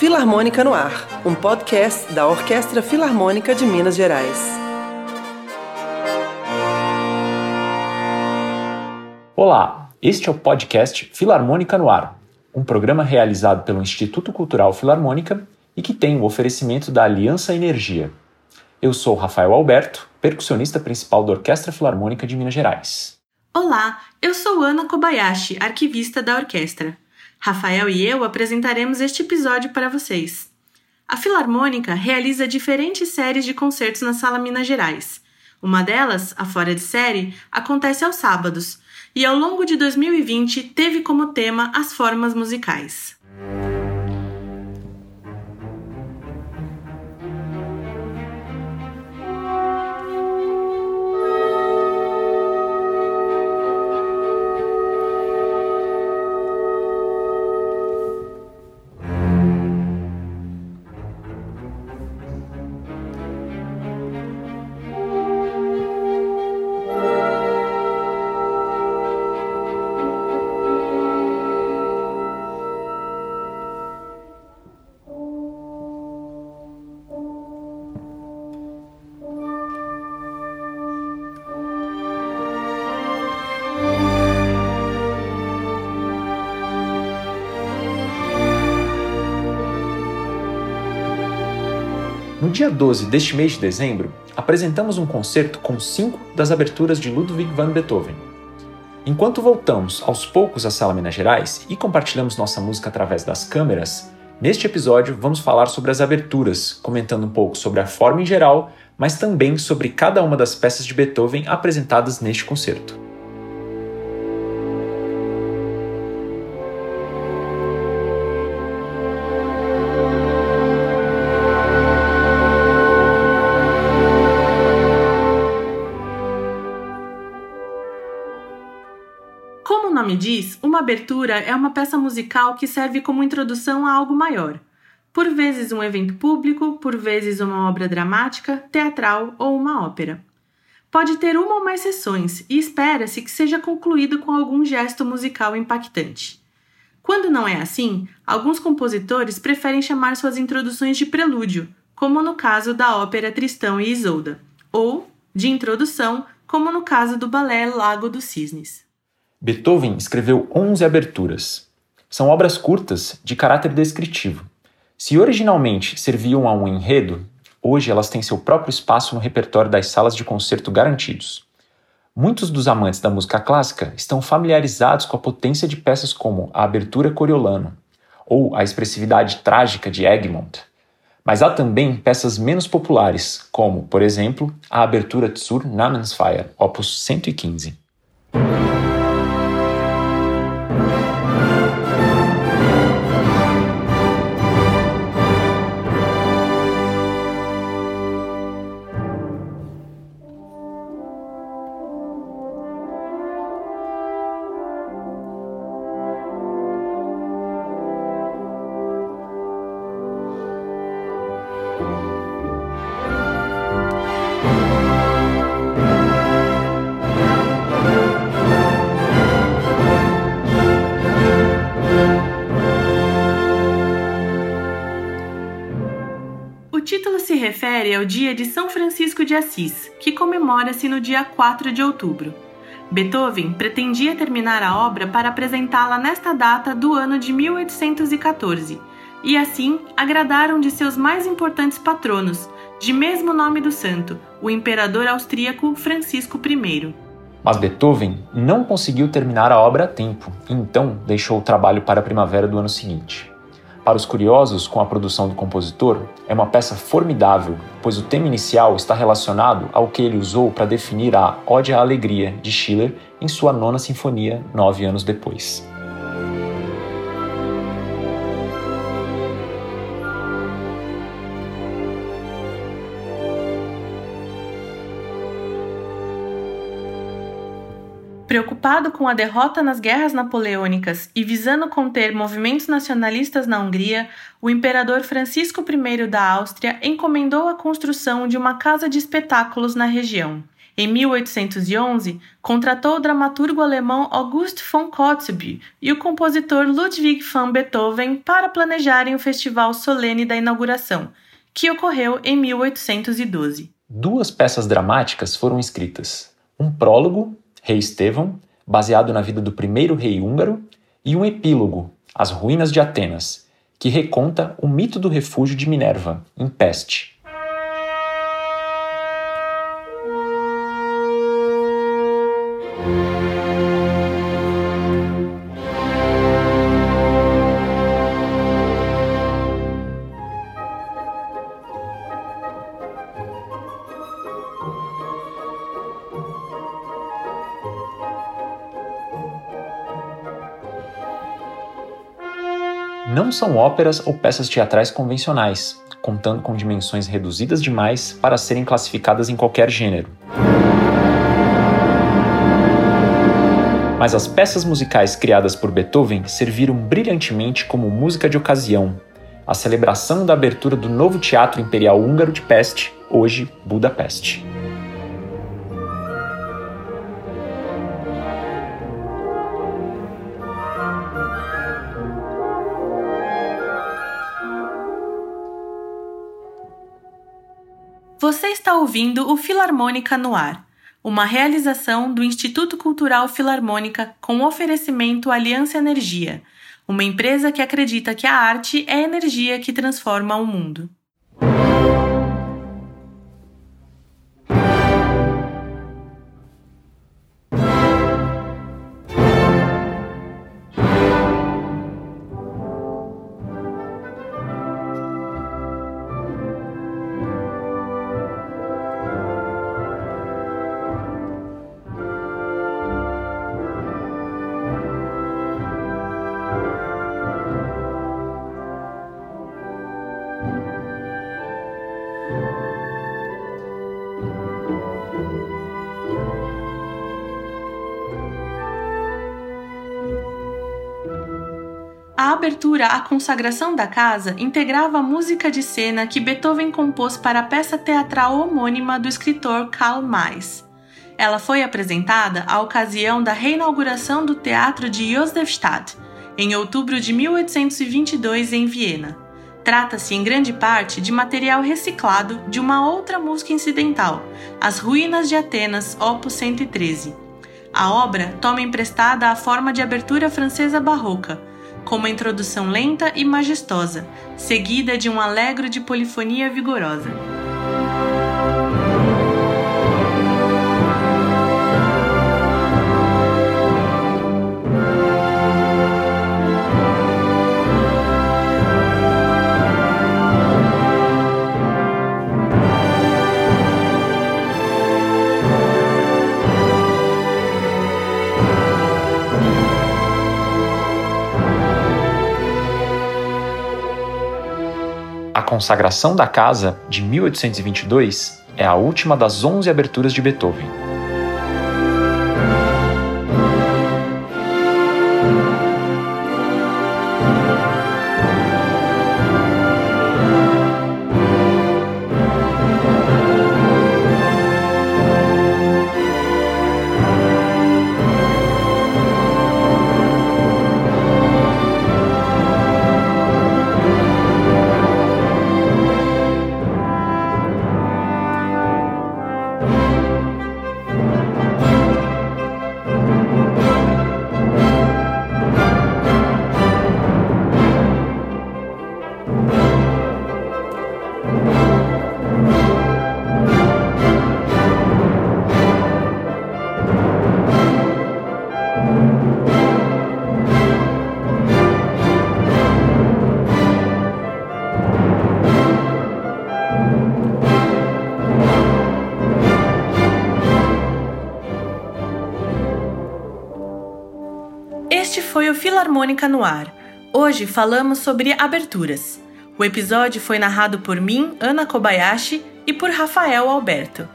Filarmônica no Ar, um podcast da Orquestra Filarmônica de Minas Gerais. Olá, este é o podcast Filarmônica no Ar, um programa realizado pelo Instituto Cultural Filarmônica e que tem o oferecimento da Aliança Energia. Eu sou Rafael Alberto, percussionista principal da Orquestra Filarmônica de Minas Gerais. Olá, eu sou Ana Kobayashi, arquivista da orquestra. Rafael e eu apresentaremos este episódio para vocês. A Filarmônica realiza diferentes séries de concertos na Sala Minas Gerais. Uma delas, a Fora de Série, acontece aos sábados e ao longo de 2020 teve como tema as formas musicais. Dia 12 deste mês de dezembro, apresentamos um concerto com cinco das aberturas de Ludwig van Beethoven. Enquanto voltamos aos poucos à Sala Minas Gerais e compartilhamos nossa música através das câmeras, neste episódio vamos falar sobre as aberturas, comentando um pouco sobre a forma em geral, mas também sobre cada uma das peças de Beethoven apresentadas neste concerto. Nome diz, uma abertura é uma peça musical que serve como introdução a algo maior. Por vezes um evento público, por vezes uma obra dramática, teatral ou uma ópera. Pode ter uma ou mais sessões e espera-se que seja concluído com algum gesto musical impactante. Quando não é assim, alguns compositores preferem chamar suas introduções de prelúdio, como no caso da ópera Tristão e Isolda, ou de introdução, como no caso do balé Lago dos Cisnes. Beethoven escreveu 11 aberturas. São obras curtas de caráter descritivo. Se originalmente serviam a um enredo, hoje elas têm seu próprio espaço no repertório das salas de concerto garantidos. Muitos dos amantes da música clássica estão familiarizados com a potência de peças como a abertura Coriolano ou a expressividade trágica de Egmont. Mas há também peças menos populares, como, por exemplo, a abertura Zur Namensfeier, opus 115. Ao dia de São Francisco de Assis, que comemora-se no dia 4 de outubro. Beethoven pretendia terminar a obra para apresentá-la nesta data do ano de 1814, e assim agradar um de seus mais importantes patronos, de mesmo nome do santo, o imperador austríaco Francisco I. Mas Beethoven não conseguiu terminar a obra a tempo então deixou o trabalho para a primavera do ano seguinte. Para os curiosos com a produção do compositor, é uma peça formidável, pois o tema inicial está relacionado ao que ele usou para definir a Ode à Alegria de Schiller em sua nona sinfonia, nove anos depois. Preocupado com a derrota nas guerras napoleônicas e visando conter movimentos nacionalistas na Hungria, o imperador Francisco I da Áustria encomendou a construção de uma casa de espetáculos na região. Em 1811, contratou o dramaturgo alemão August von Kotzebue e o compositor Ludwig van Beethoven para planejarem o festival solene da inauguração, que ocorreu em 1812. Duas peças dramáticas foram escritas: um prólogo, Rei Estevão, baseado na vida do primeiro rei húngaro, e um epílogo, As Ruínas de Atenas, que reconta o mito do refúgio de Minerva, em Peste. Não são óperas ou peças teatrais convencionais, contando com dimensões reduzidas demais para serem classificadas em qualquer gênero. Mas as peças musicais criadas por Beethoven serviram brilhantemente como música de ocasião, a celebração da abertura do novo Teatro Imperial Húngaro de Peste, hoje Budapeste. Você está ouvindo o Filarmônica no Ar, uma realização do Instituto Cultural Filarmônica com oferecimento Aliança Energia, uma empresa que acredita que a arte é a energia que transforma o mundo. Abertura à consagração da casa integrava a música de cena que Beethoven compôs para a peça teatral homônima do escritor Karl May. Ela foi apresentada à ocasião da reinauguração do Teatro de Josefstadt, em outubro de 1822 em Viena. Trata-se em grande parte de material reciclado de uma outra música incidental, As Ruínas de Atenas, opus 113. A obra toma emprestada a forma de abertura francesa barroca, com uma introdução lenta e majestosa, seguida de um alegro de polifonia vigorosa. Consagração da Casa, de 1822, é a última das 11 aberturas de Beethoven. Filarmônica no Ar. Hoje falamos sobre aberturas. O episódio foi narrado por mim, Ana Kobayashi, e por Rafael Alberto.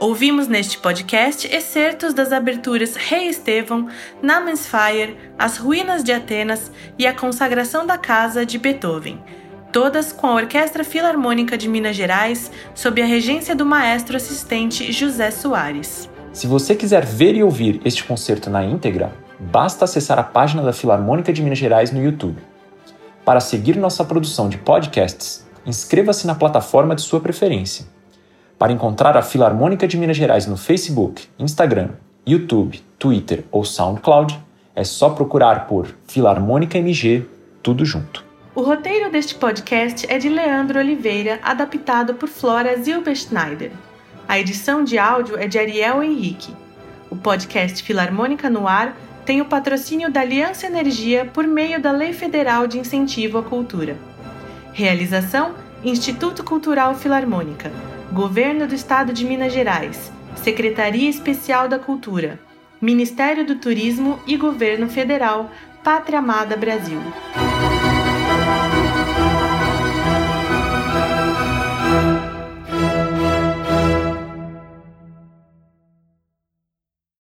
Ouvimos neste podcast excertos das aberturas Rei Estevão, Namensfire, As Ruínas de Atenas e A Consagração da Casa de Beethoven. todas com a Orquestra Filarmônica de Minas Gerais, sob a regência do maestro assistente José Soares. Se você quiser ver e ouvir este concerto na íntegra, basta acessar a página da Filarmônica de Minas Gerais no YouTube. Para seguir nossa produção de podcasts, inscreva-se na plataforma de sua preferência. Para encontrar a Filarmônica de Minas Gerais no Facebook, Instagram, YouTube, Twitter ou SoundCloud, é só procurar por Filarmônica MG, tudo junto. O roteiro deste podcast é de Leandro Oliveira, adaptado por Flora Zilberschneider. A edição de áudio é de Ariel Henrique. O podcast Filarmônica no Ar tem o patrocínio da Aliança Energia por meio da Lei Federal de Incentivo à Cultura. Realização: Instituto Cultural Filarmônica, Governo do Estado de Minas Gerais, Secretaria Especial da Cultura, Ministério do Turismo e Governo Federal, Pátria Amada Brasil.